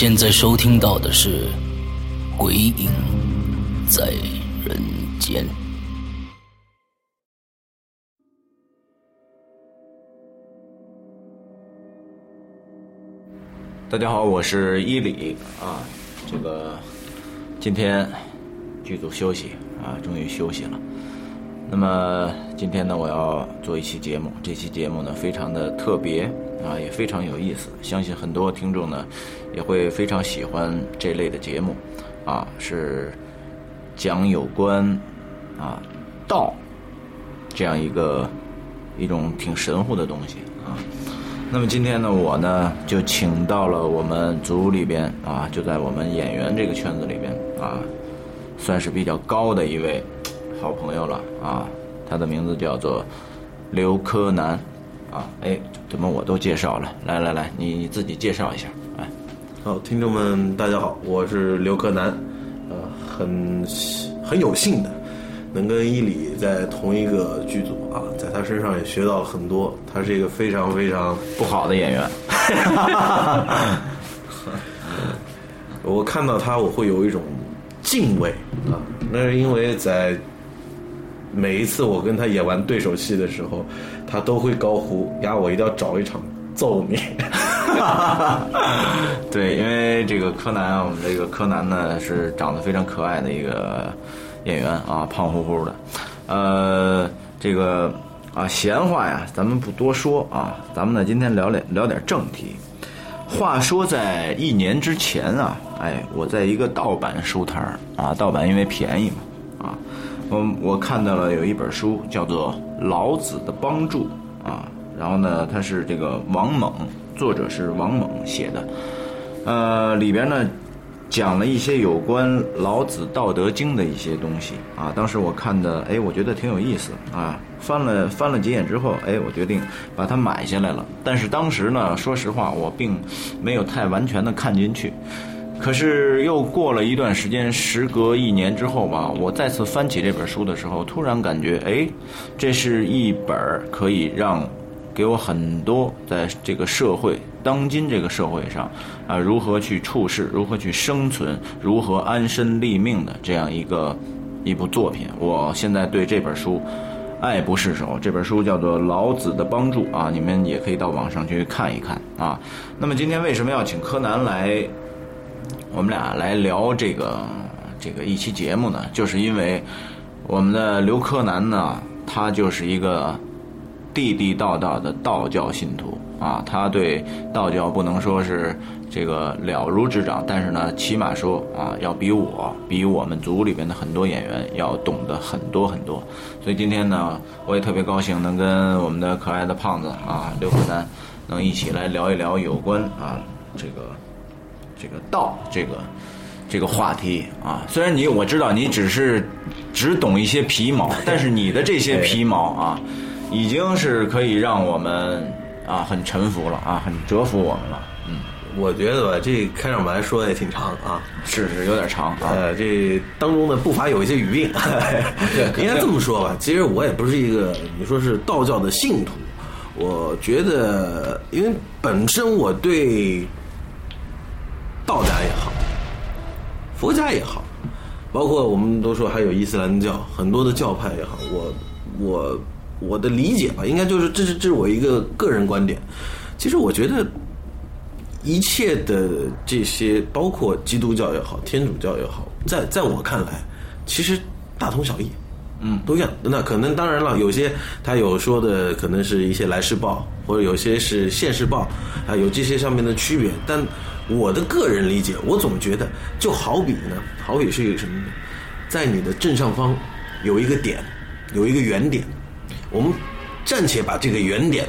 现在收听到的是《鬼影在人间》。大家好，我是伊里啊。这个今天剧组休息啊，终于休息了。那么今天呢，我要做一期节目，这期节目呢非常的特别啊，也非常有意思。相信很多听众呢也会非常喜欢这类的节目啊，是讲有关啊道这样一个一种挺神乎的东西啊。那么今天呢，我呢就请到了我们组里边啊，就在我们演员这个圈子里边啊，算是比较高的一位好朋友了啊。他的名字叫做刘柯南啊。哎，怎么我都介绍了？来来来，你你自己介绍一下。哎，好，听众们，大家好，我是刘柯南，呃，很很有幸的能跟伊里在同一个剧组啊，在他身上也学到了很多。他是一个非常非常不好的演员。我看到他，我会有一种敬畏啊，那是因为在每一次我跟他演完对手戏的时候，他都会高呼：“呀，我一定要找一场揍你。”哈哈哈对，因为这个柯南啊，我们这个柯南呢是长得非常可爱的一个演员啊，胖乎乎的。呃，这个啊，闲话呀，咱们不多说啊，咱们呢今天聊点聊点正题。话说在一年之前啊，哎，我在一个盗版书摊儿啊，盗版因为便宜嘛，啊，我我看到了有一本书叫做《老子的帮助》啊，然后呢，它是这个王猛，作者是王猛写的，呃，里边呢讲了一些有关老子《道德经》的一些东西啊。当时我看的，哎，我觉得挺有意思啊。翻了翻了几眼之后，哎，我决定把它买下来了。但是当时呢，说实话，我并没有太完全的看进去。可是又过了一段时间，时隔一年之后吧，我再次翻起这本书的时候，突然感觉，哎，这是一本可以让给我很多在这个社会当今这个社会上啊，如何去处事，如何去生存，如何安身立命的这样一个一部作品。我现在对这本书爱不释手。这本书叫做《老子的帮助》啊，你们也可以到网上去看一看啊。那么今天为什么要请柯南来？我们俩来聊这个这个一期节目呢，就是因为我们的刘柯南呢，他就是一个地地道道的道教信徒啊，他对道教不能说是这个了如指掌，但是呢，起码说啊，要比我比我们组里边的很多演员要懂得很多很多。所以今天呢，我也特别高兴能跟我们的可爱的胖子啊刘柯南能一起来聊一聊有关啊这个。这个道这个这个话题啊。虽然你我知道你只是只懂一些皮毛，但是你的这些皮毛啊，已经是可以让我们啊很臣服了啊，很折服我们了。嗯，我觉得吧，这开场白说的也挺长啊。是是有点长啊。呃，这当中呢不乏有一些语病，应该这么说吧。其实我也不是一个你说是道教的信徒，我觉得，因为本身我对道家也好，佛家也好，包括我们都说还有伊斯兰教，很多的教派也好，我我我的理解吧，应该就是这是这是我一个个人观点。其实我觉得。一切的这些，包括基督教也好，天主教也好，在在我看来，其实大同小异，嗯，都一样。那可能当然了，有些他有说的，可能是一些来世报，或者有些是现世报，啊，有这些上面的区别。但我的个人理解，我总觉得，就好比呢，好比是一个什么呢？在你的正上方有一个点，有一个圆点，我们暂且把这个原点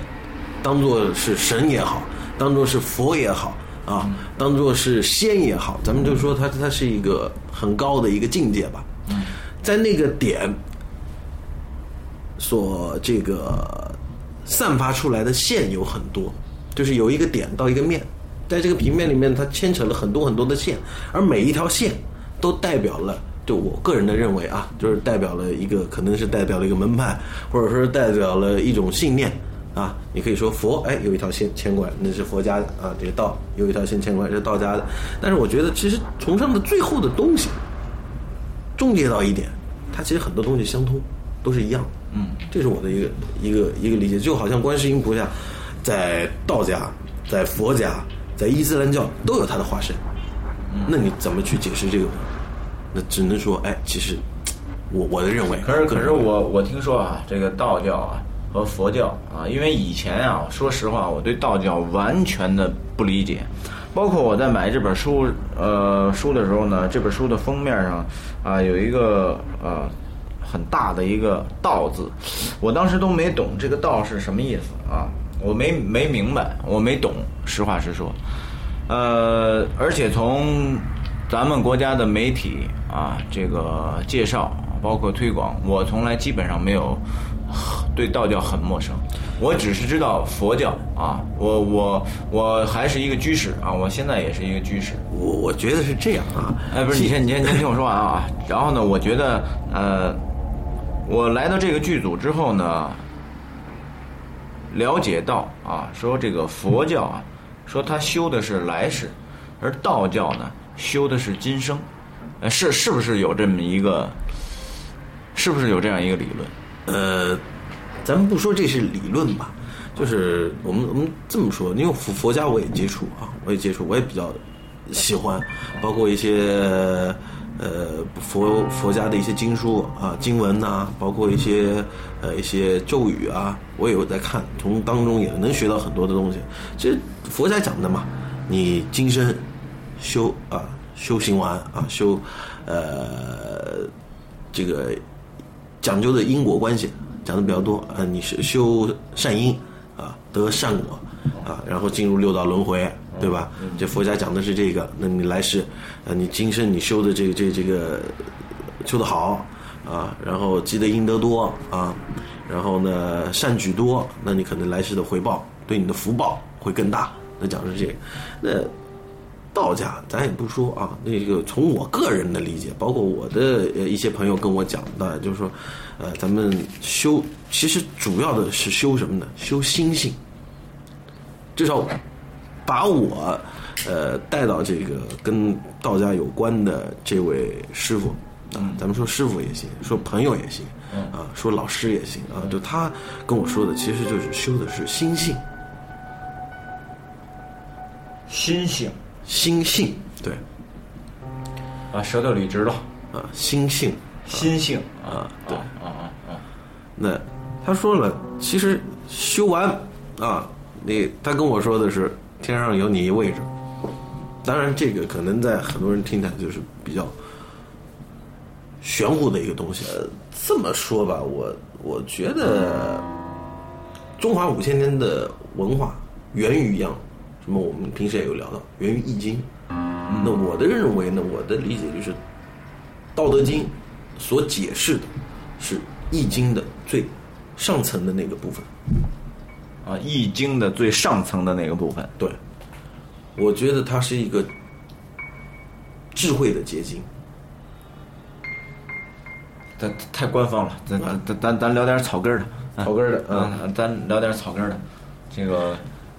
当做是神也好。当做是佛也好啊，当做是仙也好，咱们就说它它是一个很高的一个境界吧。在那个点所这个散发出来的线有很多，就是有一个点到一个面，在这个平面里面它牵扯了很多很多的线，而每一条线都代表了，就我个人的认为啊，就是代表了一个可能是代表了一个门派，或者说代表了一种信念。啊，你可以说佛，哎，有一条线牵过来，那是佛家的啊。这个道有一条线牵过来，是道家的。但是我觉得，其实崇尚的最后的东西，终结到一点，它其实很多东西相通，都是一样的。嗯，这是我的一个一个一个理解。就好像观世音菩萨，在道家、在佛家、在伊斯兰教都有他的化身。那你怎么去解释这个？那只能说，哎，其实我我的认为。可是可是我我听说啊，这个道教啊。和佛教啊，因为以前啊，说实话，我对道教完全的不理解，包括我在买这本书呃书的时候呢，这本书的封面上啊有一个呃很大的一个“道”字，我当时都没懂这个“道”是什么意思啊，我没没明白，我没懂，实话实说，呃，而且从咱们国家的媒体啊这个介绍，包括推广，我从来基本上没有。对道教很陌生，我只是知道佛教啊，我我我还是一个居士啊，我现在也是一个居士。我我觉得是这样啊，哎，不是，你先你先先听我说完啊。然后呢，我觉得呃，我来到这个剧组之后呢，了解到啊，说这个佛教啊，说他修的是来世，而道教呢修的是今生，呃，是是不是有这么一个，是不是有这样一个理论？呃，咱们不说这是理论吧，就是我们我们这么说，因为佛佛家我也接触啊，我也接触，我也比较喜欢，包括一些呃佛佛家的一些经书啊经文呐，包括一些呃一些咒语啊，我也有在看，从当中也能学到很多的东西。其实佛家讲的嘛，你今生修啊修行完啊修呃这个。讲究的因果关系讲的比较多啊，你是修善因啊得善果啊，然后进入六道轮回，对吧？这佛家讲的是这个，那你来世啊，你今生你修的这个这这个修的好啊，然后积的阴德多啊，然后呢善举多，那你可能来世的回报对你的福报会更大。那讲的是这个，那。道家咱也不说啊，那个从我个人的理解，包括我的呃一些朋友跟我讲的，就是说，呃，咱们修其实主要的是修什么呢？修心性。至少把我呃带到这个跟道家有关的这位师傅啊，咱们说师傅也行，说朋友也行，啊，说老师也行啊，就他跟我说的，其实就是修的是心性，心性。心性，对，啊，舌头捋直了，啊，心性，心性，啊，对，啊啊啊，那他说了，其实修完啊，你他跟我说的是天上有你一位置，当然这个可能在很多人听起来就是比较玄乎的一个东西。呃这么说吧，我我觉得中华五千年的文化源于一样。那么我们平时也有聊到源于《易经》，那我的认为呢，我的理解就是，《道德经》所解释的是《易经》的最上层的那个部分。啊，《易经》的最上层的那个部分，对，我觉得它是一个智慧的结晶。咱太官方了，咱咱咱咱咱聊点草根的，啊草根的嗯嗯，咱聊点草根的。这个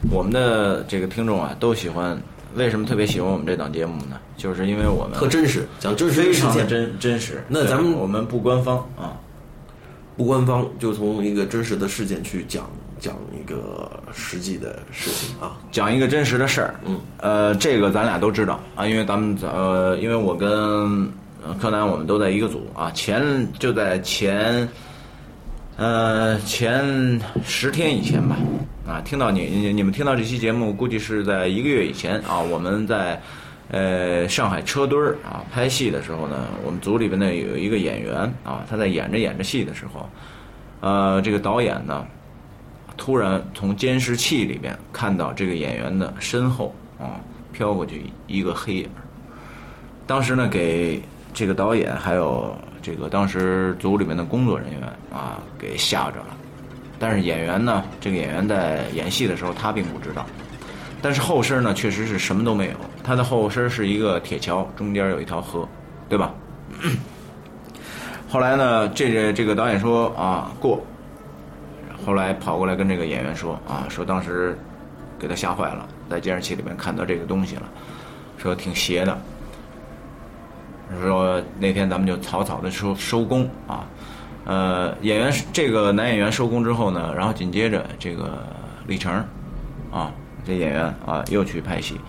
我们的这个听众啊，都喜欢，为什么特别喜欢我们这档节目呢？就是因为我们特真实，讲真实的非事件，常的真真实。那咱们我们不官方啊，不官方，就从一个真实的事件去讲讲一个实际的事情啊。讲一个真实的事儿。嗯，呃，这个咱俩都知道啊，因为咱们呃，因为我跟呃柯南我们都在一个组啊，前就在前呃前十天以前吧，啊，听到你你你们听到这期节目，估计是在一个月以前啊，我们在呃上海车墩儿啊拍戏的时候呢，我们组里边呢有一个演员啊，他在演着演着戏的时候，呃，这个导演呢。突然从监视器里边看到这个演员的身后啊飘过去一个黑影。当时呢，给这个导演还有这个当时组里面的工作人员啊给吓着了。但是演员呢，这个演员在演戏的时候他并不知道。但是后身呢，确实是什么都没有。他的后身是一个铁桥，中间有一条河，对吧？后来呢，这个这个导演说啊过，后来跑过来跟这个演员说啊，说当时给他吓坏了，在监视器里面看到这个东西了，说挺邪的。说那天咱们就草草的收收工啊，呃，演员这个男演员收工之后呢，然后紧接着这个李成啊，这演员啊又去拍戏，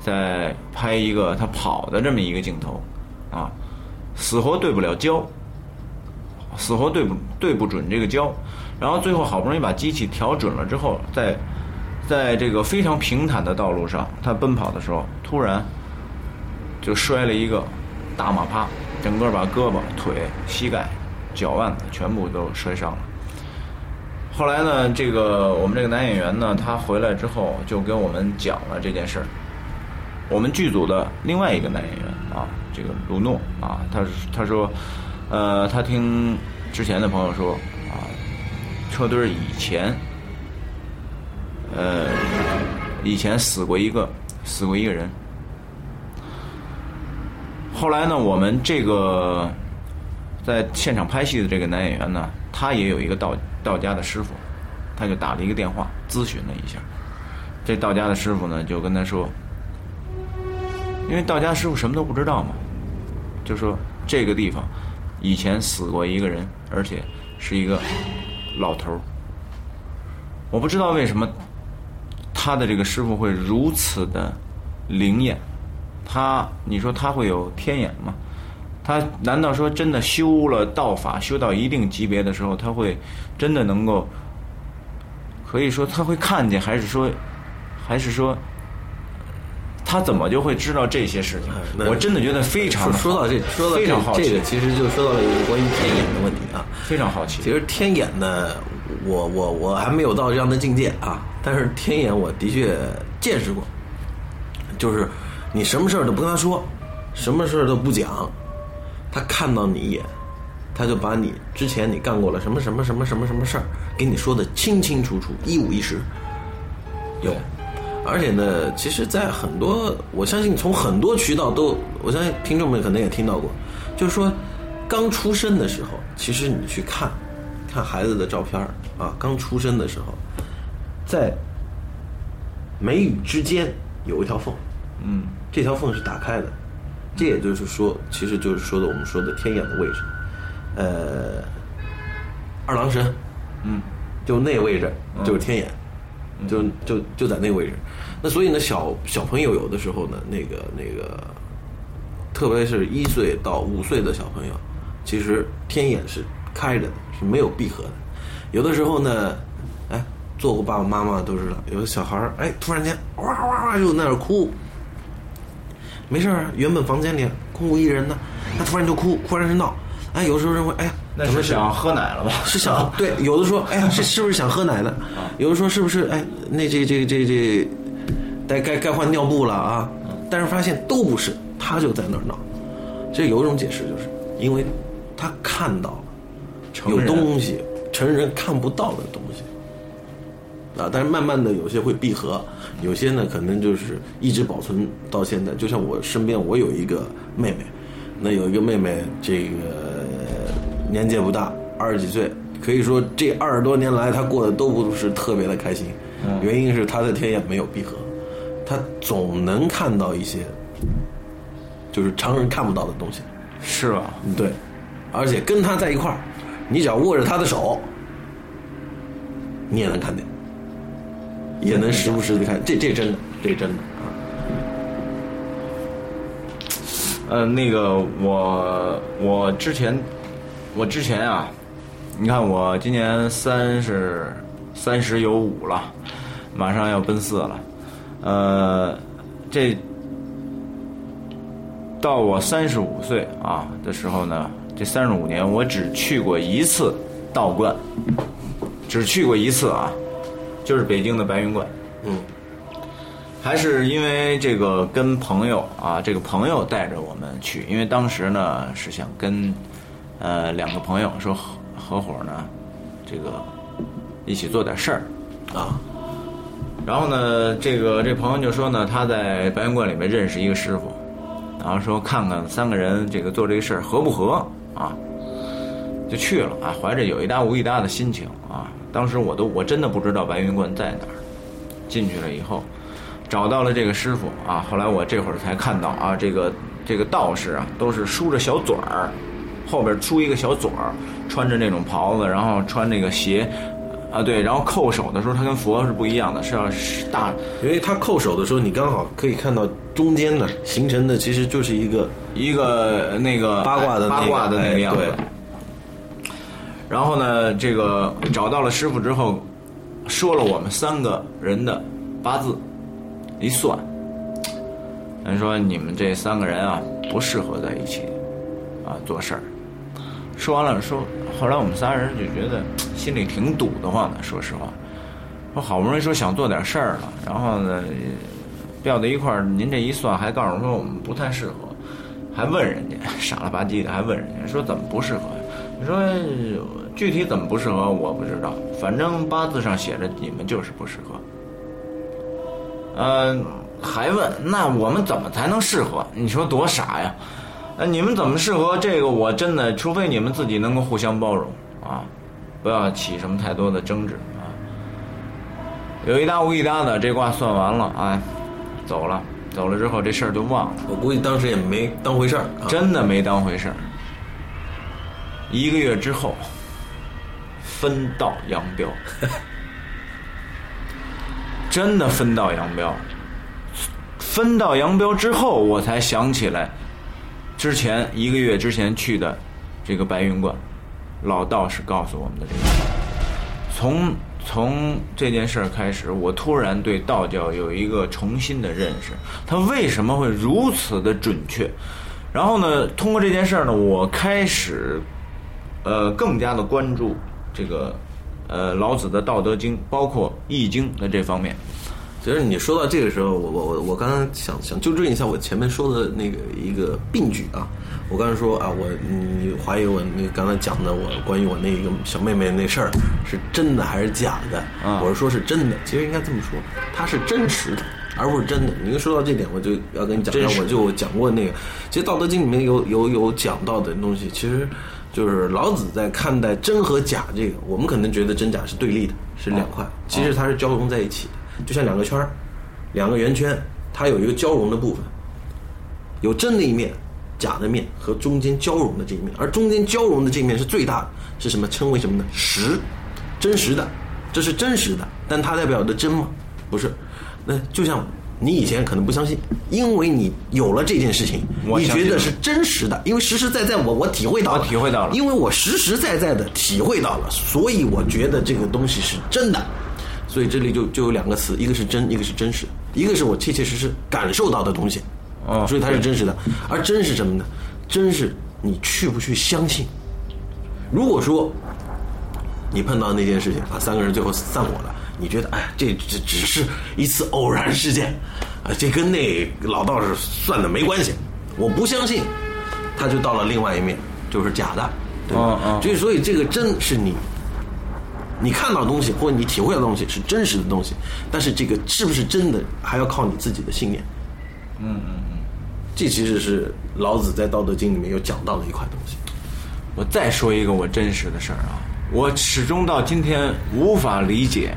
在拍一个他跑的这么一个镜头啊，死活对不了焦，死活对不对不准这个焦，然后最后好不容易把机器调准了之后，在在这个非常平坦的道路上，他奔跑的时候，突然就摔了一个大马趴，整个把胳膊、腿、膝盖、脚腕子全部都摔伤了。后来呢，这个我们这个男演员呢，他回来之后就跟我们讲了这件事儿。我们剧组的另外一个男演员啊，这个卢诺啊，他他说，呃，他听之前的朋友说啊，车队以前，呃，以前死过一个，死过一个人。后来呢，我们这个在现场拍戏的这个男演员呢，他也有一个道道家的师傅，他就打了一个电话咨询了一下。这道家的师傅呢，就跟他说，因为道家师傅什么都不知道嘛，就说这个地方以前死过一个人，而且是一个老头儿。我不知道为什么他的这个师傅会如此的灵验。他，你说他会有天眼吗？他难道说真的修了道法，修到一定级别的时候，他会真的能够，可以说他会看见，还是说，还是说，他怎么就会知道这些事情？那我真的觉得非常说说到这，说到这非常好奇，这个，其实就说到了一个关于天眼的问题啊。非常好奇。其实天眼呢，我我我还没有到这样的境界啊，但是天眼我的确见识过，就是你什么事儿都不跟他说，什么事儿都不讲，他看到你一眼，他就把你之前你干过了什么什么什么什么什么事儿，给你说的清清楚楚，一五一十。有，而且呢，其实，在很多，我相信从很多渠道都，我相信听众们可能也听到过，就是说，刚出生的时候，其实你去看，看孩子的照片儿啊，刚出生的时候，在眉宇之间有一条缝，嗯，这条缝是打开的，这也就是说，其实就是说的我们说的天眼的位置，呃，二郎神，嗯，就那位置就是天眼，就就就在那个位置。那所以呢，小小朋友有的时候呢，那个那个，特别是一岁到五岁的小朋友，其实天眼是开着的，是没有闭合的。有的时候呢，哎，做过爸爸妈妈都知道，有的小孩儿哎，突然间哇哇哇就在那儿哭，没事儿啊，原本房间里空无一人呢，他突然就哭，突然是闹，哎，有时候认为哎呀，那是想喝奶了吧？是想对，有的说，哎呀，是是不是想喝奶呢？有的说是不是哎，那这这这这，该该该换尿布了啊？但是发现都不是，他就在那儿闹。这有一种解释，就是因为他看到了有东西，成人看不到的东西。啊，但是慢慢的有些会闭合，有些呢可能就是一直保存到现在。就像我身边，我有一个妹妹，那有一个妹妹，这个年纪也不大，二十几岁，可以说这二十多年来她过得都不是特别的开心。原因是她的天眼没有闭合，她总能看到一些就是常人看不到的东西。是吧？对，而且跟她在一块儿，你只要握着她的手，你也能看见，也能时不时的看，这这真的，这真的啊。呃，那个我我之前我之前啊，你看我今年三十三十有五了，马上要奔四了，呃，这到我三十五岁啊的时候呢，这三十五年我只去过一次道观，只去过一次啊，就是北京的白云观。嗯，还是因为这个跟朋友啊，这个朋友带着我们去，因为当时呢是想跟呃两个朋友说合合伙呢，这个一起做点事儿啊。然后呢，这个这朋友就说呢，他在白云观里面认识一个师傅，然后说看看三个人这个做这个事儿合不合啊，就去了啊，怀着有一搭无一搭的心情啊。当时我都我真的不知道白云观在哪儿，进去了以后，找到了这个师傅啊。后来我这会儿才看到啊，这个这个道士啊，都是梳着小嘴儿，后边梳一个小嘴儿，穿着那种袍子，然后穿那个鞋。啊，对，然后叩首的时候，他跟佛是不一样的，是要是大因为他叩首的时候，你刚好可以看到中间呢形成的其实就是一个一个那个八卦的那个八卦的那哎个样子。对然后呢，这个找到了师傅之后，说了我们三个人的八字，一算，人说你们这三个人啊不适合在一起啊做事儿。说完了，说后来我们仨人就觉得心里挺堵得慌的，说实话。说好不容易说想做点事儿了，然后呢，调到一块儿，您这一算还告诉说我们不太适合，还问人家傻了吧唧的，还问人家说怎么不适合？你说具体怎么不适合我不知道，反正八字上写着你们就是不适合。嗯、还问那我们怎么才能适合？你说多傻呀？那你们怎么适合？这个我真的，除非你们自己能够互相包容啊，不要起什么太多的争执啊。有一搭无一搭的，这卦算完了，哎，走了，走了之后这事儿就忘了，我估计当时也没当回事儿啊。真的没当回事儿。一个月之后，分道扬镳，真的分道扬镳。分道扬镳之后，我才想起来，之前一个月之前去的这个白云观，老道士告诉我们的这个。从从这件事儿开始，我突然对道教有一个重新的认识，它为什么会如此的准确？然后呢，通过这件事儿呢，我开始呃更加的关注这个呃老子的《道德经》，包括《易经》的这方面。其实你说到这个时候，我我我我刚刚想想纠正一下我前面说的那个一个病句啊，我刚才说啊，我你怀疑我那刚才讲的我关于我那个小妹妹那事儿是真的还是假的？啊我是说是真的，其实应该这么说，它是真实的，而不是真的。你一说到这点，我就要跟你讲一下，我就讲过那个，其实《道德经》里面有有有讲到的东西，其实就是老子在看待真和假这个，我们可能觉得真假是对立的，是两块，其实它是交融在一起的。就像两个圈儿，两个圆圈，它有一个交融的部分，有真的一面、假的面和中间交融的这一面，而中间交融的这一面是最大的，是什么？称为什么呢？实，真实的，这是真实的，但它代表的真吗？不是。那就像你以前可能不相信，因为你有了这件事情，你觉得是真实的，因为实实在在我我体会到了，我体会到了因为我实实在在的体会到了，所以我觉得这个东西是真的。所以这里就就有两个词，一个是真，一个是真实，一个是我切切实实感受到的东西，哦所以它是真实的。而真是什么呢？真是你去不去相信。如果说你碰到那件事情啊，三个人最后散伙了，你觉得哎，这这只是一次偶然事件，啊，这跟那老道士算的没关系，我不相信，他就到了另外一面，就是假的，对吧？嗯嗯所以所以这个真是你。你看到的东西或者你体会到的东西是真实的东西，但是这个是不是真的，还要靠你自己的信念。嗯嗯嗯，这其实是老子在《道德经》里面有讲到的一块东西。我再说一个我真实的事儿啊，我始终到今天无法理解。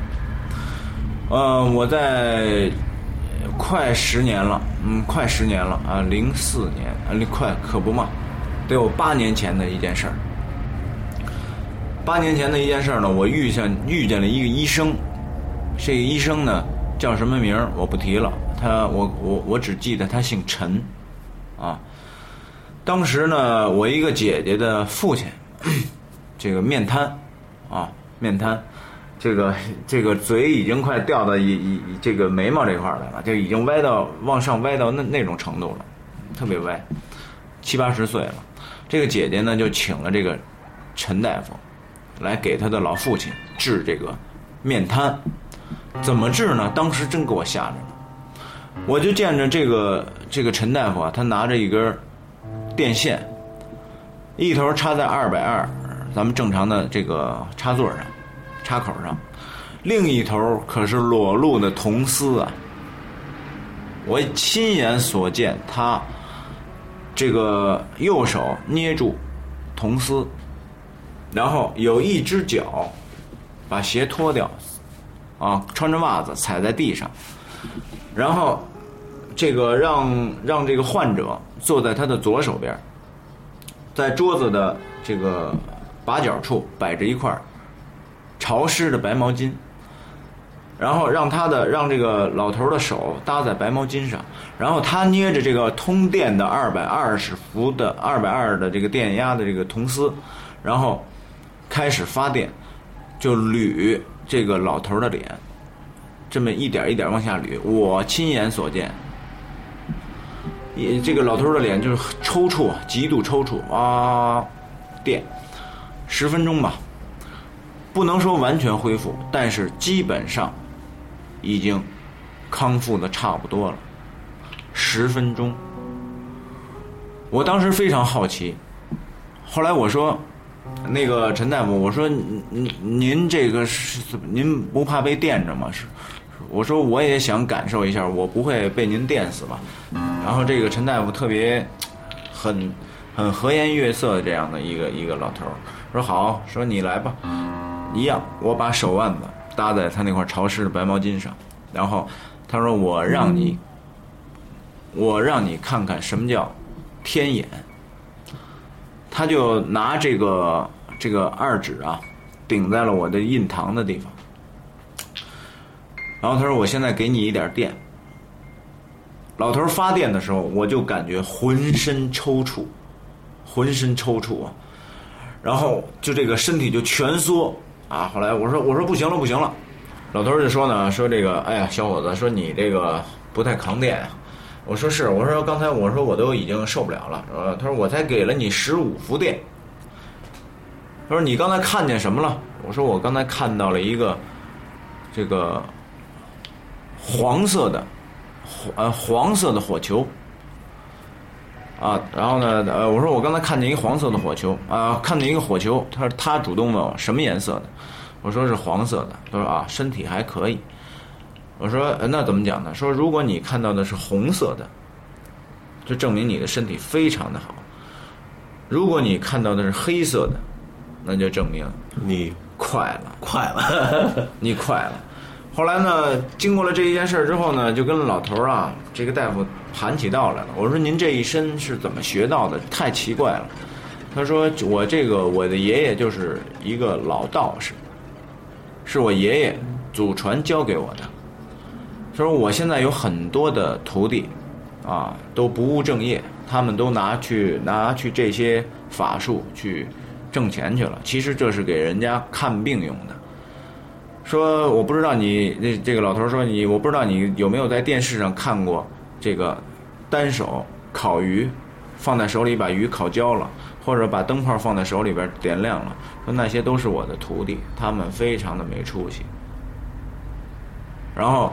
呃，我在快十年了，嗯，快十年了啊，零四年啊，快可不嘛，得有八年前的一件事儿。八年前的一件事儿呢，我遇见遇见了一个医生，这个医生呢叫什么名儿我不提了，他我我我只记得他姓陈，啊。当时呢，我一个姐姐的父亲，这个面瘫，啊，面瘫，这个 这个嘴已经快掉到一一这个眉毛这块儿来了，就已经歪到往上歪到那那种程度了，特别歪，七八十岁了。这个姐姐呢，就请了这个陈大夫来给他的老父亲治这个面瘫，怎么治呢？当时真给我吓着了，我就见着这个这个陈大夫啊，他拿着一根电线，一头插在二百二，咱们正常的这个插座上、插口上，另一头可是裸露的铜丝啊！我亲眼所见，他这个右手捏住铜丝，然后有一只脚把鞋脱掉，啊，穿着袜子踩在地上，然后这个让让这个患者坐在他的左手边，在桌子的这个把角处摆着一块潮湿的白毛巾，然后让他的让这个老头的手搭在白毛巾上，然后他捏着这个通电的二百二十伏的二百二的这个电压的这个铜丝，然后开始发电，就捋这个老头的脸，这么一点一点往下捋，我亲眼所见。也这个老头的脸就是抽搐，极度抽搐啊，电十分钟吧，不能说完全恢复，但是基本上已经康复的差不多了。十分钟，我当时非常好奇，后来我说，那个陈大夫，我说您您这个是您不怕被电着吗？是，我说我也想感受一下，我不会被您电死吧？然后这个陈大夫特别很很和颜悦色的这样的一个一个老头说好，说你来吧，一样，我把手腕子搭在他那块潮湿的白毛巾上，然后他说我让你，我让你看看什么叫天眼。他就拿这个这个二指啊，顶在了我的印堂的地方，然后他说我现在给你一点电。老头发电的时候，我就感觉浑身抽搐，浑身抽搐啊，然后就这个身体就蜷缩啊。后来我说我说不行了不行了，老头就说呢说这个哎呀小伙子说你这个不太扛电。我说是我说刚才我说我都已经受不了了，呃他说我才给了你十五伏电。他说你刚才看见什么了？我说我刚才看到了一个这个黄色的黄。呃，黄色的火球，啊，然后呢，呃，我说我刚才看见一个黄色的火球，啊，看见一个火球，他说他主动问我什么颜色的，我说是黄色的，他说啊，身体还可以，我说、呃、那怎么讲呢？说如果你看到的是红色的，就证明你的身体非常的好，如果你看到的是黑色的，那就证明你快了，快了，你快了。后来呢，经过了这一件事之后呢，就跟老头儿啊，这个大夫盘起道来了。我说您这一身是怎么学到的？太奇怪了。他说我这个我的爷爷就是一个老道士，是我爷爷祖传教给我的。他说我现在有很多的徒弟，啊，都不务正业，他们都拿去拿去这些法术去挣钱去了。其实这是给人家看病用的。说我不知道你这这个老头说你我不知道你有没有在电视上看过这个单手烤鱼，放在手里把鱼烤焦了，或者把灯泡放在手里边点亮了。说那些都是我的徒弟，他们非常的没出息。然后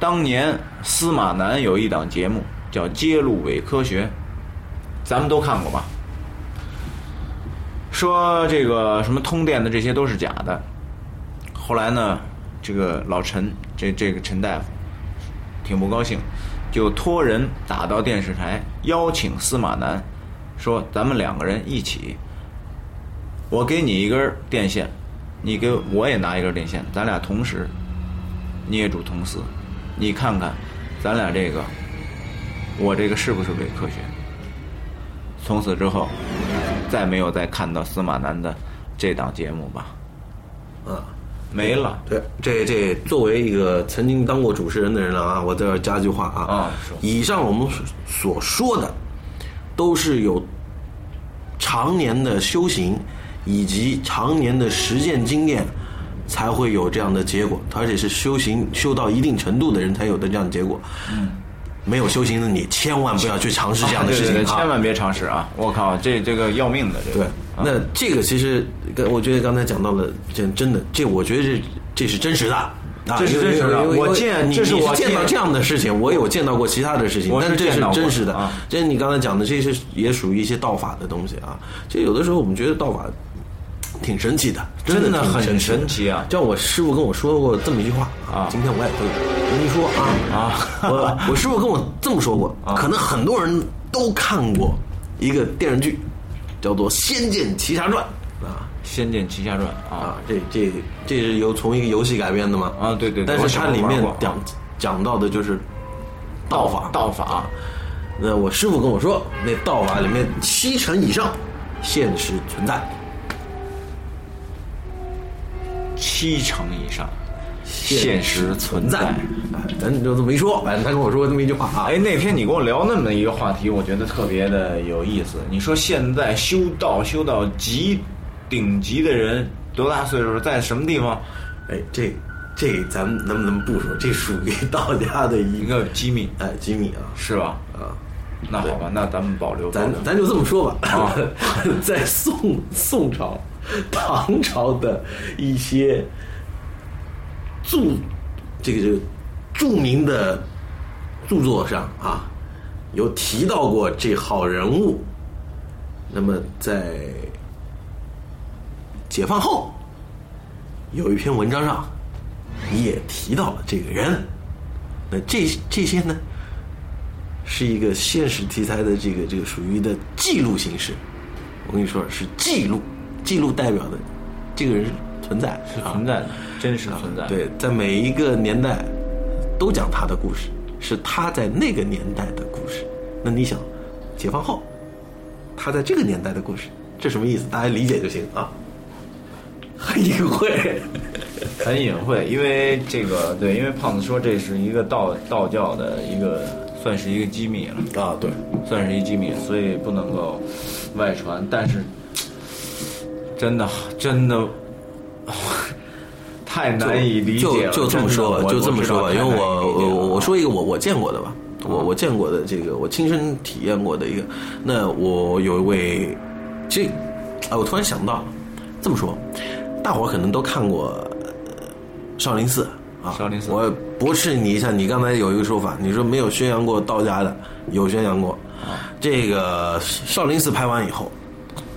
当年司马南有一档节目叫《揭露伪科学》，咱们都看过吧？说这个什么通电的这些都是假的。后来呢，这个老陈，这这个陈大夫挺不高兴，就托人打到电视台，邀请司马南，说咱们两个人一起，我给你一根电线，你给我也拿一根电线，咱俩同时捏住铜丝，你看看，咱俩这个，我这个是不是伪科学？从此之后，再没有再看到司马南的这档节目吧？嗯，没了。对，这这作为一个曾经当过主持人的人了啊，我在这儿加句话啊，以上我们所说的都是有常年的修行以及常年的实践经验。才会有这样的结果，而且是修行修到一定程度的人才有的这样的结果。嗯，没有修行的你，千万不要去尝试这样的事情 对对对啊！千万别尝试啊！我靠，这这个要命的这对个。，那这个其实我觉得刚才讲到了，这真的，这我觉得这这是真实的。啊这是真实的我见你这是我见到这样的事情，我有见到过其他的事情，但这是真实的啊。这你刚才讲的，这些也属于一些道法的东西啊。就有的时候我们觉得道法挺神奇的，真的很神奇。啊。叫我师傅跟我说过这么一句话啊。今天我也会跟你说啊啊。我我师傅跟我这么说过，可能很多人都看过一个电视剧，叫做《仙剑奇侠传》啊。《仙剑奇侠传》啊。啊，这这这是由从一个游戏改编的嘛？啊，对对，但是它里面讲讲到的就是道法。道法，那我师傅跟我说，那道法里面七成以上现实存在，七成以上现实存在。哎，咱就这么一说，反正他跟我说这么一句话啊。哎，那天你跟我聊那么一个话题，我觉得特别的有意思。你说现在修道修到极顶级的人多大岁数，在什么地方？哎，这这咱们能不能不说？这属于道家的一一个机密哎机密啊是吧？啊。那好吧，那咱们保留。咱咱就这么说吧，啊 在宋宋朝、唐朝的一些著这个这个著名的著作上啊，有提到过这号人物。那么在解放后，有一篇文章上也提到了这个人。那这这些呢？是一个现实题材的这个这个属于的记录形式。我跟你说是记录，记录代表的这个人是存在，是存在的，真实存在。，对，在每一个年代都讲他的故事，是他在那个年代的故事。那你想，解放后他在这个年代的故事，这什么意思？大家理解就行啊。很隐晦，很隐晦，因为这个对，因为胖子说这是一个道道教的一个，算是一个机密了。啊，对，算是一机密，所以不能够外传。但是真的真的太难以理解了。就就这么说吧，就这么说吧，因为我我我我说说一个我我见过的吧，我我见过的这个我亲身体验过的一个，那我有一位，这啊，我突然想到，这么说，大伙儿可能都看过呃少林寺啊，少林寺我驳斥你一下，你刚才有一个说法，你说没有宣扬过道家的，有宣扬过，这个少林寺拍完以后，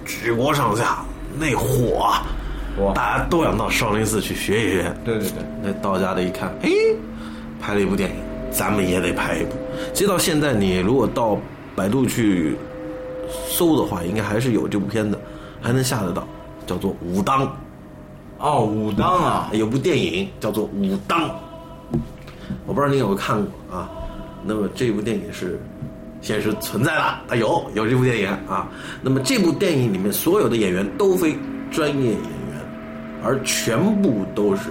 举国上下那火啊，大家都想到少林寺去学一学。对对对，那道家的一看，哎，拍了一部电影，咱们也得拍一部。其实到现在，你如果到百度去搜的话，应该还是有这部片子，还能下得到，叫做《武当》。哦，武当啊，有部电影叫做《武当》，我不知道你有没有看过啊？那么这部电影是现实存在了，啊有有这部电影啊。那么这部电影里面所有的演员都非专业演员，而全部都是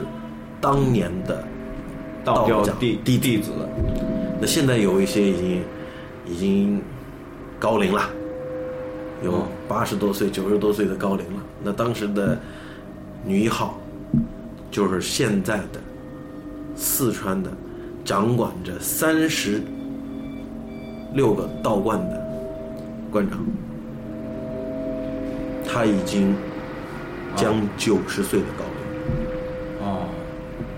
当年的道教教弟弟弟子，那现在有一些已经已经高龄了，有哦八十多岁、九十多岁的高龄了。那当时的女一号就是现在的四川的掌管着三十六个道观的观长，他已经将九十岁的高龄。哦，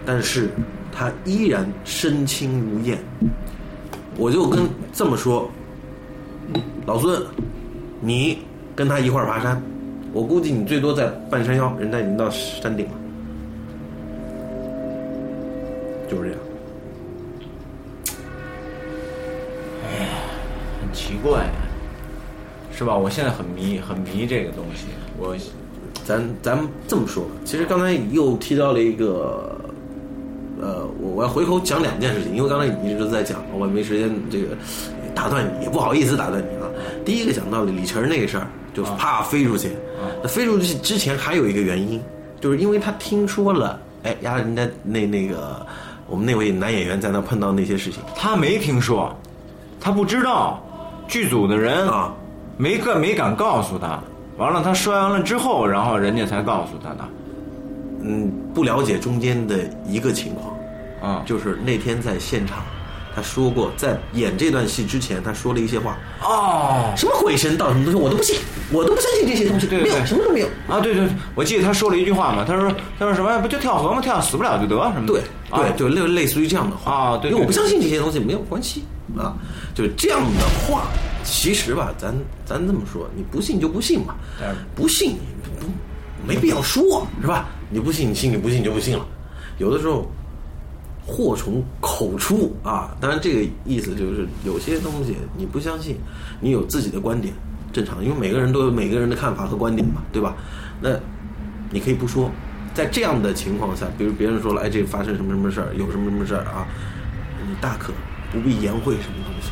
但是他依然身轻如燕。我就跟这么说，老孙，你跟他一块儿爬山，我估计你最多在半山腰，人家已经到山顶了，就是这样。很奇怪，是吧？我现在很迷，很迷这个东西。我咱咱们这么说吧，其实刚才又提到了一个，呃，我我要回头讲两件事情，因为刚才你一直在讲，我没时间这个打断你，也不好意思打断你啊。第一个讲到李晨那个事儿，就啪飞出去，那飞出去之前还有一个原因，就是因为他听说了，哎呀，人家那那个我们那位男演员在那碰到那些事情他没听说，他不知道，剧组的人啊，没敢没敢告诉他。完了，他摔完了之后，然后人家才告诉他的。嗯，不了解中间的一个情况。啊，就是那天在现场，他说过，在演这段戏之前，他说了一些话，哦，什么鬼神道什么东西，我都不信，我都不相信这些东西，没有，对对什么都没有。啊，对对，我记得他说了一句话嘛，他说他说什么不就跳河吗？跳死不了就得什么的。对啊对，就类类似于这样的话啊对对因为我不相信这些东西没有关系啊，就是这样的话，其实吧，咱咱这么说，你不信就不信嘛对，不信你不没必要说，是吧？你不信你信，你不信你就不信了。有的时候祸从口出啊，当然这个意思就是有些东西你不相信，你有自己的观点，正常，因为每个人都有每个人的看法和观点嘛，对吧？那你可以不说，在这样的情况下，比如别人说了，哎，这发生什么什么事儿，有什么什么事儿啊，你大可不必言讳什么东西，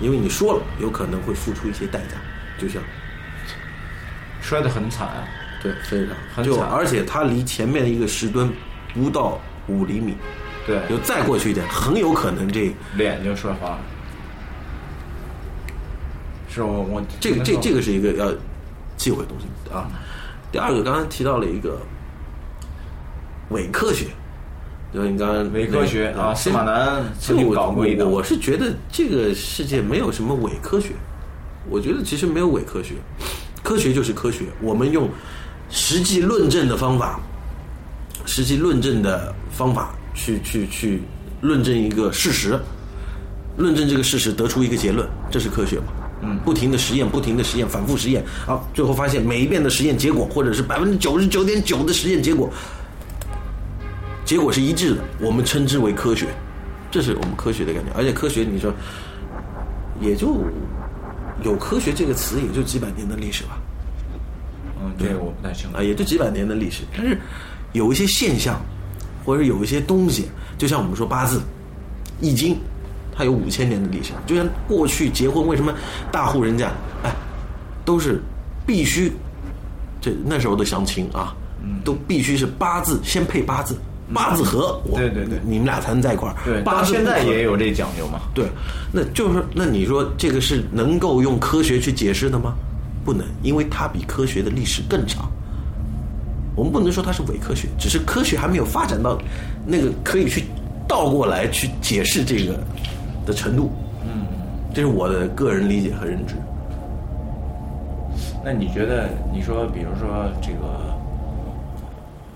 因为你说了，有可能会付出一些代价，就像摔得很惨。对，非常就很惨而且他离前面一个石墩不到五厘米，对，就再过去一点，很有可能这脸就摔花了。是我我这个这这个个是一个要忌讳的东西啊。第二个，刚才提到了一个伪科学，就是你刚刚伪科学啊，那个司马南曾经搞过一档我我是觉得这个世界没有什么伪科学，我觉得其实没有伪科学，科学就是科学，我们用实际论证的方法，实际论证的方法去去去论证一个事实，论证这个事实得出一个结论，这是科学嘛？嗯，不停的实验，不停的实验，反复实验啊，最后发现每一遍的实验结果，或者是百分之九十九点九的实验结果，结果是一致的，我们称之为科学，这是我们科学的概念。而且科学，你说也就有科学这个词，也就几百年的历史吧，嗯，这个我不太清楚啊，。也就几百年的历史。但是有一些现象，或者有一些东西，就像我们说八字、易经，它有五千年的历史。就像过去结婚，为什么大户人家，哎，都是必须，这那时候的相亲啊，都必须是八字先配八字，八字合，我对对对你们俩才能在一块儿。对，八字现在也有这讲究嘛。对，那就是说那你说这个是能够用科学去解释的吗？不能，因为它比科学的历史更长。我们不能说它是伪科学，只是科学还没有发展到那个可以去倒过来去解释这个的程度。嗯，这是我的个人理解和认知。那你觉得，你说，比如说这个，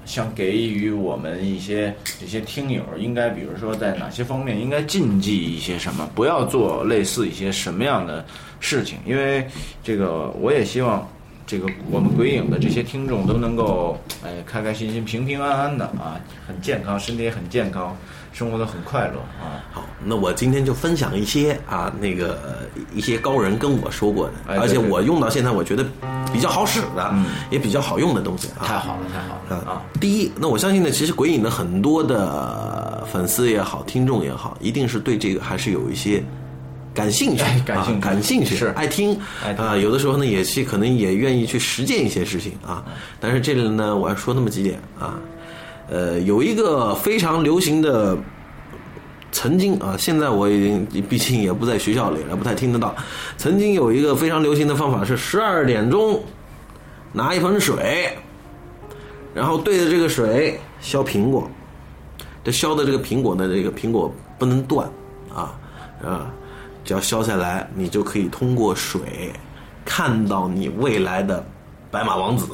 想给予我们一些这些听友，应该比如说在哪些方面应该禁忌一些什么，不要做类似一些什么样的事情？因为这个，我也希望这个我们鬼影的这些听众都能够哎开开心心、平平安安的啊，很健康，身体也很健康，生活的很快乐啊。好，那我今天就分享一些啊，那个呃一些高人跟我说过的，而且我用到现在，我觉得比较好使的，也比较好用的东西啊。太好了，太好了啊！第一，那我相信呢，其实鬼影的很多的粉丝也好，听众也好，一定是对这个还是有一些感兴趣，哎感兴趣啊感兴趣，是爱听啊。有的时候呢，也是可能也愿意去实践一些事情啊。但是这里呢，我要说那么几点啊，呃，有一个非常流行的。曾经啊，现在我已经毕竟也不在学校里了，不太听得到。曾经有一个非常流行的方法是十二点钟拿一盆水，然后对着这个水削苹果，这削的这个苹果呢，这个苹果不能断啊啊，只要消下来，你就可以通过水看到你未来的白马王子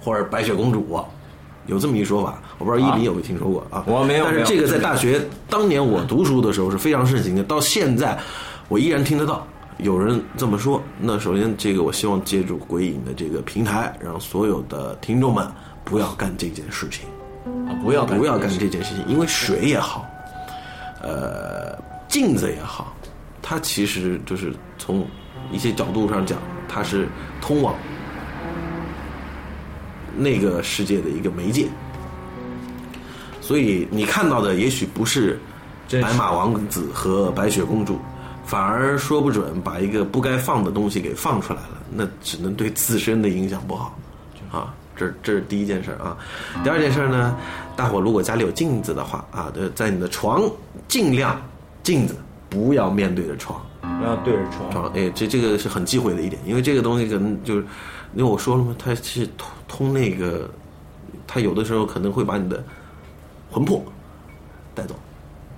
或者白雪公主有这么一说法，我不知道伊林有没有听说过啊？我没有但是这个在大学当年我读书的时候是非常盛行的，到现在我依然听得到有人这么说。那首先，这个我希望借助鬼影的这个平台，让所有的听众们不要干这件事情。啊不要不要干这这件事情，因为水也好，呃，镜子也好，它其实就是从一些角度上讲，它是通往那个世界的一个媒介。所以你看到的也许不是白马王子和白雪公主，反而说不准把一个不该放的东西给放出来了，那只能对自身的影响不好啊。这这是第一件事啊。第二件事呢，大伙如果家里有镜子的话啊，在你的床尽量镜子不要面对着床。不要对着床。床，哎，这这个是很忌讳的一点，因为这个东西可能就是，因为我说了嘛，它是通通那个，它有的时候可能会把你的魂魄带走，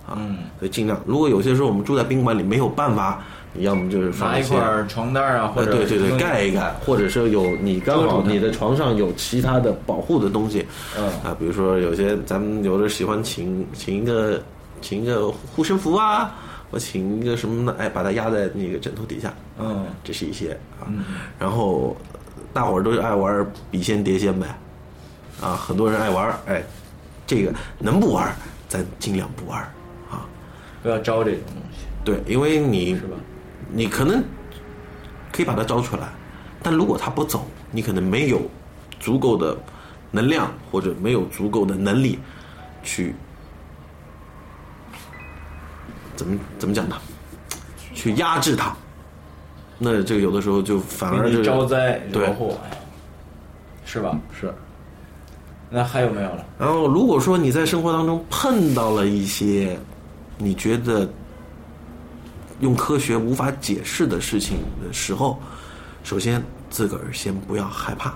啊，嗯所以尽量，如果有些时候我们住在宾馆里没有办法，你要么就是放些拿一块床单啊，或呃，者对对对，盖一盖，或者是有你刚好你的床上有其他的保护的东西，嗯啊，比如说有些咱们有的喜欢请请一个请一个护身符啊，我请一个什么呢？哎，把它压在那个枕头底下，嗯这是一些啊。然后大伙儿都是爱玩笔仙碟仙呗，啊，很多人爱玩，哎，这个能不玩咱尽量不玩啊。不要招这种东西，对，因为你是吧？你可能可以把它招出来，但如果它不走，你可能没有足够的能量或者没有足够的能力去怎么怎么讲呢？去压制它。那这个有的时候就反而就是招灾对惹祸，是吧？是。那还有没有了？然后，如果说你在生活当中碰到了一些你觉得用科学无法解释的事情的时候，首先自个儿先不要害怕，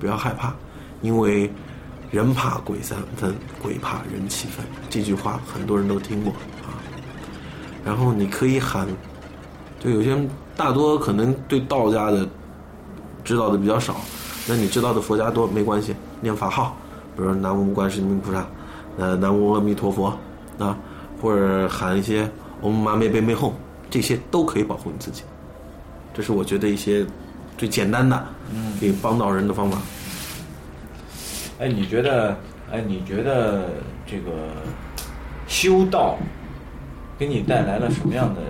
不要害怕，因为人怕鬼三分，鬼怕人七分，这句话很多人都听过啊。然后你可以喊，就有些人大多可能对道家的知道的比较少，那你知道的佛家多没关系，念法号，比如说南无观世音菩萨，呃，南无阿弥陀佛啊，或者喊一些唵嘛咪呗咪吽，这些都可以保护你自己。这是我觉得一些最简单的，可以帮到人的方法。哎，你觉得？哎，你觉得这个修道给你带来了什么样的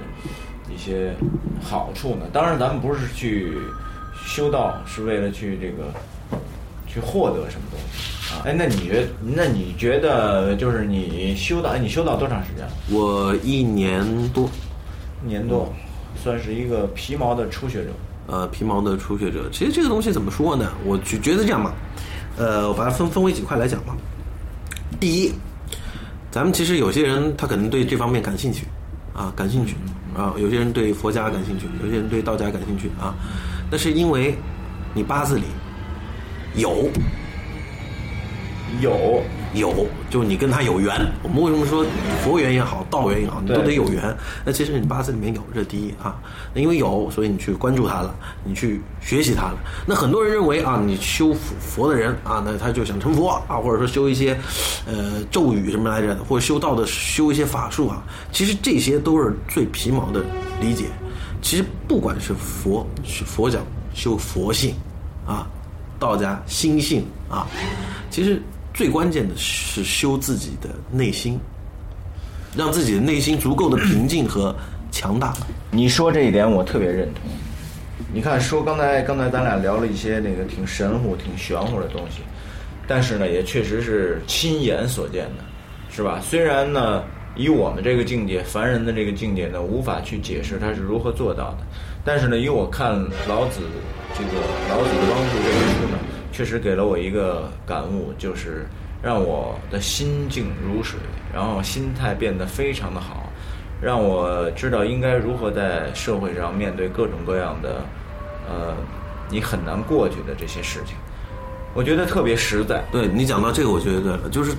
一些好处呢？当然，咱们不是去修道，是为了去这个去获得什么东西啊？哎，那你觉那你觉得就是你修道？哎，你修道多长时间了？我一年多，一年多，算是一个皮毛的初学者。呃，皮毛的初学者，其实这个东西怎么说呢？我觉觉得这样吧，呃，我把它分分为几块来讲吧。第一，咱们其实有些人他可能对这方面感兴趣，啊，感兴趣啊，有些人对佛家感兴趣，有些人对道家感兴趣啊，那是因为你八字里有有，有，就你跟他有缘。我们为什么说佛缘也好，道缘也好，你都得有缘。那其实你八字里面有，这是第一啊。那因为有，所以你去关注他了，你去学习他了。那很多人认为啊，你修佛佛的人啊，那他就想成佛啊，或者说修一些呃咒语什么来着，或者修道的修一些法术啊。其实这些都是最皮毛的理解。其实不管是佛佛讲修佛性啊，道家心性啊，其实最关键的是修自己的内心，让自己的内心足够的平静和强大。你说这一点我特别认同。你看，说刚才刚才咱俩聊了一些那个挺神乎、挺玄乎的东西，但是呢，也确实是亲眼所见的，是吧？虽然呢，以我们这个境界，凡人的这个境界呢，无法去解释他是如何做到的，但是呢，以我看老子这个《老子的光复》这本书呢，确实给了我一个感悟，就是让我的心静如水，然后心态变得非常的好。让我知道应该如何在社会上面对各种各样的，呃，你很难过去的这些事情，我觉得特别实在。对你讲到这个，我觉得对了，就是，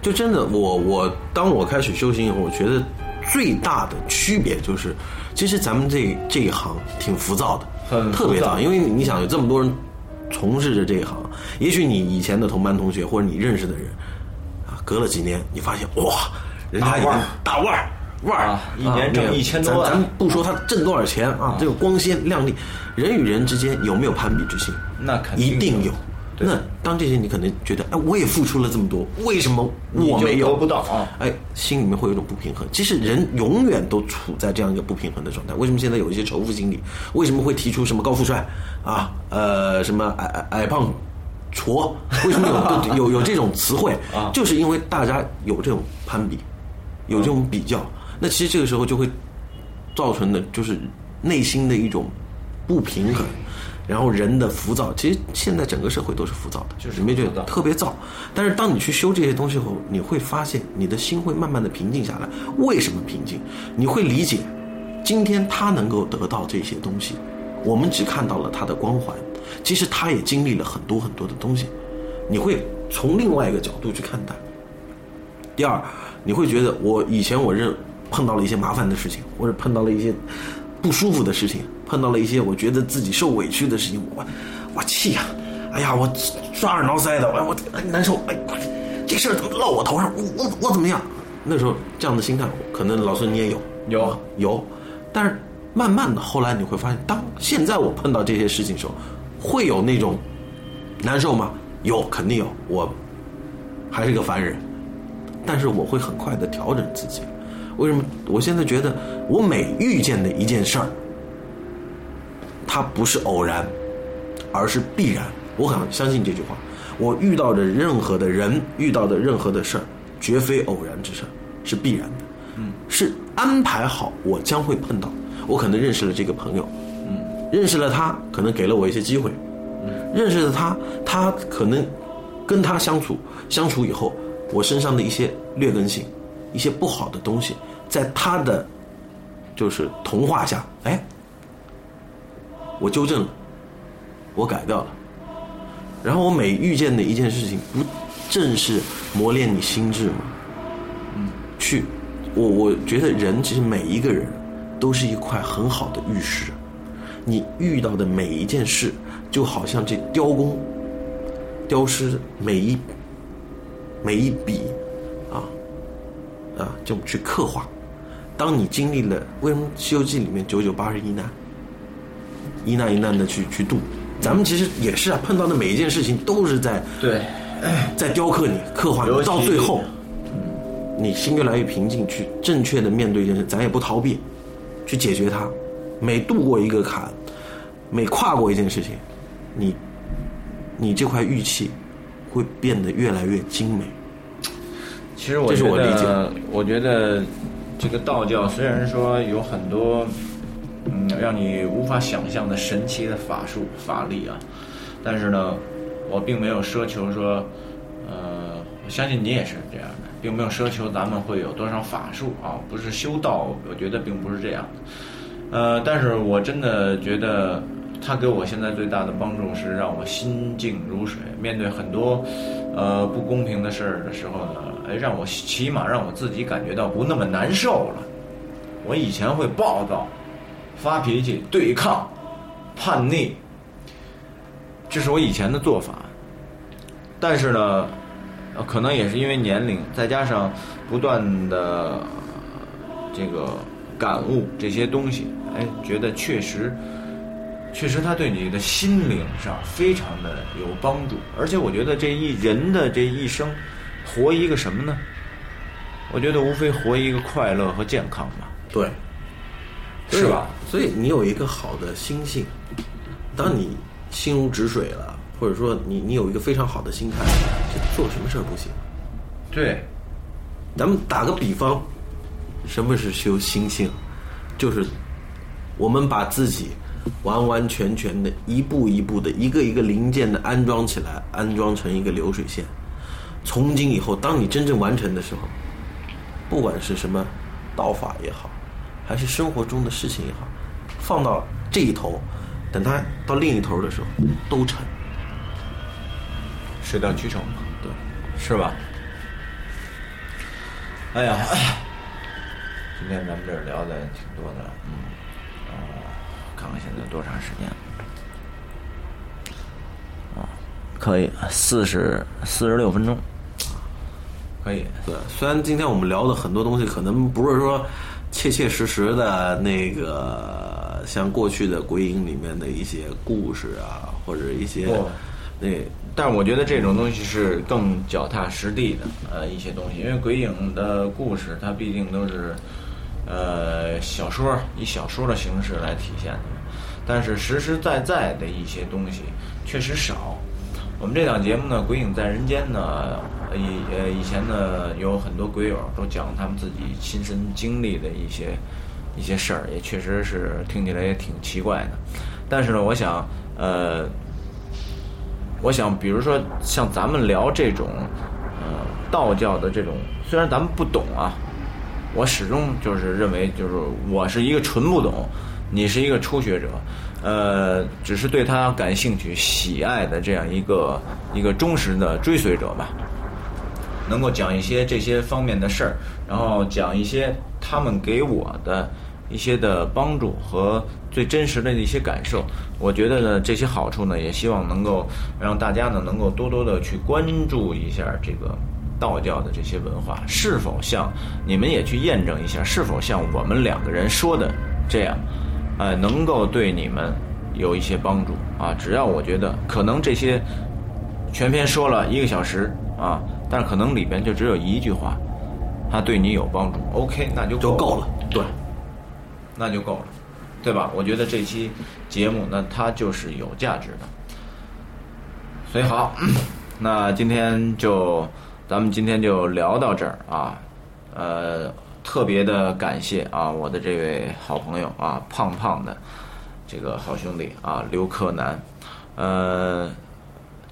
就真的，我我当我开始修行以后，我觉得最大的区别就是，其实咱们这这一行挺浮躁的，很躁特别躁，因为你想有这么多人从事着这一行，也许你以前的同班同学或者你认识的人，啊，隔了几年，你发现哇，人家已经大腕儿。腕儿啊一年挣那个1000多万。咱咱不说他挣多少钱啊，这个光鲜亮丽，人与人之间有没有攀比之心？那肯定一定有。对那当这些你可能觉得，哎，我也付出了这么多，为什么我没有得不到啊？哎，心里面会有一种不平衡。其实人永远都处在这样一个不平衡的状态。为什么现在有一些仇富心理？为什么会提出什么高富帅啊，呃，什么矮矮矮胖矬？为什么有 有有这种词汇？啊就是因为大家有这种攀比，有这种比较。那其实这个时候就会造成的就是内心的一种不平衡，然后人的浮躁。其实现在整个社会都是浮躁的，就是你没觉得特别躁？但是当你去修这些东西后，你会发现你的心会慢慢的平静下来。为什么平静？你会理解，今天他能够得到这些东西，我们只看到了他的光环，其实他也经历了很多很多的东西。你会从另外一个角度去看待。第二，你会觉得我以前我认碰到了一些麻烦的事情，或者碰到了一些不舒服的事情，碰到了一些我觉得自己受委屈的事情，我我气呀、哎呀，我抓耳挠腮的，哎我难受，哎，这事儿怎么落我头上？我我我怎么样？那时候这样的心态，可能老孙你也有，有有，但是慢慢的后来你会发现，当现在我碰到这些事情的时候，会有那种难受吗？有，肯定有，我还是个凡人，但是我会很快的调整自己。为什么？我现在觉得，我每遇见的一件事儿，它不是偶然，而是必然。我很相信这句话。我遇到的任何的人，遇到的任何的事儿，绝非偶然之事，是必然的。嗯，是安排好，我将会碰到。我可能认识了这个朋友，嗯，认识了他，可能给了我一些机会，认识了他，他可能跟他相处相处以后，我身上的一些劣根性，一些不好的东西，在他的就是童话下，哎，我纠正了，我改掉了。然后我每遇见的一件事情，不正是磨练你心智吗？嗯，去，我我觉得人其实每一个人都是一块很好的玉石，你遇到的每一件事，就好像这雕工雕师每一每一笔啊啊，就去刻画。当你经历了，为什么《西游记》里面九九八十一难，一难一难的去去度？咱们其实也是啊，碰到的每一件事情都是在对，在雕刻你、刻画你到最后，你心越来越平静，去正确的面对一件事，咱也不逃避，去解决它。每度过一个坎，每跨过一件事情，你你这块玉器会变得越来越精美。其实我觉得理解我觉得这个道教虽然说有很多嗯让你无法想象的神奇的法术法力啊，但是呢，我并没有奢求说，呃，我相信你也是这样的，并没有奢求咱们会有多少法术啊，不是修道，我觉得并不是这样。呃，但是我真的觉得他给我现在最大的帮助是让我心静如水，面对很多呃不公平的事儿的时候呢，哎，让我起码让我自己感觉到不那么难受了。我以前会暴躁、发脾气、对抗、叛逆，这是我以前的做法。但是呢，可能也是因为年龄，再加上不断的这个感悟这些东西，哎，觉得确实，确实它对你的心灵上非常的有帮助。而且我觉得这一人的这一生，活一个什么呢？我觉得无非活一个快乐和健康嘛，对，是吧？所以你有一个好的心性，当你心如止水了，或者说你你有一个非常好的心态，就做什么事儿不行。对，咱们打个比方，什么是修心性？就是我们把自己完完全全的、一步一步的、一个一个零件的安装起来，安装成一个流水线。从今以后，当你真正完成的时候，不管是什么道法也好，还是生活中的事情也好，放到这一头，等它到另一头的时候，都成。水到渠成嘛，对，是吧？哎呀，今天咱们这儿聊的挺多的，嗯，哦，看看现在多长时间了？可以，四十四十六分钟，可以。对，虽然今天我们聊的很多东西可能不是说切切实实的那个像过去的鬼影里面的一些故事啊，或者一些不那但是我觉得这种东西是更脚踏实地的，呃，一些东西，因为鬼影的故事它毕竟都是，呃，小说以小说的形式来体现的，但是实实在在的一些东西确实少。我们这档节目呢，《鬼影在人间》呢，呃以呃以前呢有很多鬼友都讲他们自己亲身经历的一些一些事儿，也确实是听起来也挺奇怪的。但是呢，我想，呃，我想，比如说像咱们聊这种，呃，道教的这种，虽然咱们不懂啊，我始终就是认为，就是我是一个纯不懂，你是一个初学者，呃，只是对他感兴趣、喜爱的这样一个一个忠实的追随者吧。能够讲一些这些方面的事儿，然后讲一些他们给我的一些的帮助和最真实的一些感受。我觉得呢，这些好处呢，也希望能够让大家呢能够多多的去关注一下这个道教的这些文化，是否像你们也去验证一下，是否像我们两个人说的这样，呃，能够对你们有一些帮助啊。只要我觉得可能这些全篇说了一个小时啊，但是可能里边就只有一句话，他对你有帮助，OK，那就就够了，对，那就够了，对吧？我觉得这期节目呢，它就是有价值的。所以好，那今天就咱们今天就聊到这儿啊，呃，特别的感谢啊，我的这位好朋友啊，胖胖的这个好兄弟啊，刘柯南，呃。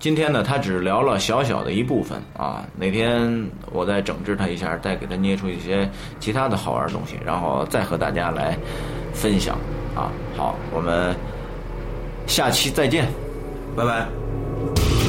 今天呢，他只聊了小小的一部分啊。哪天我再整治他一下，再给他捏出一些其他的好玩的东西，然后再和大家来分享啊。好，我们下期再见。拜拜。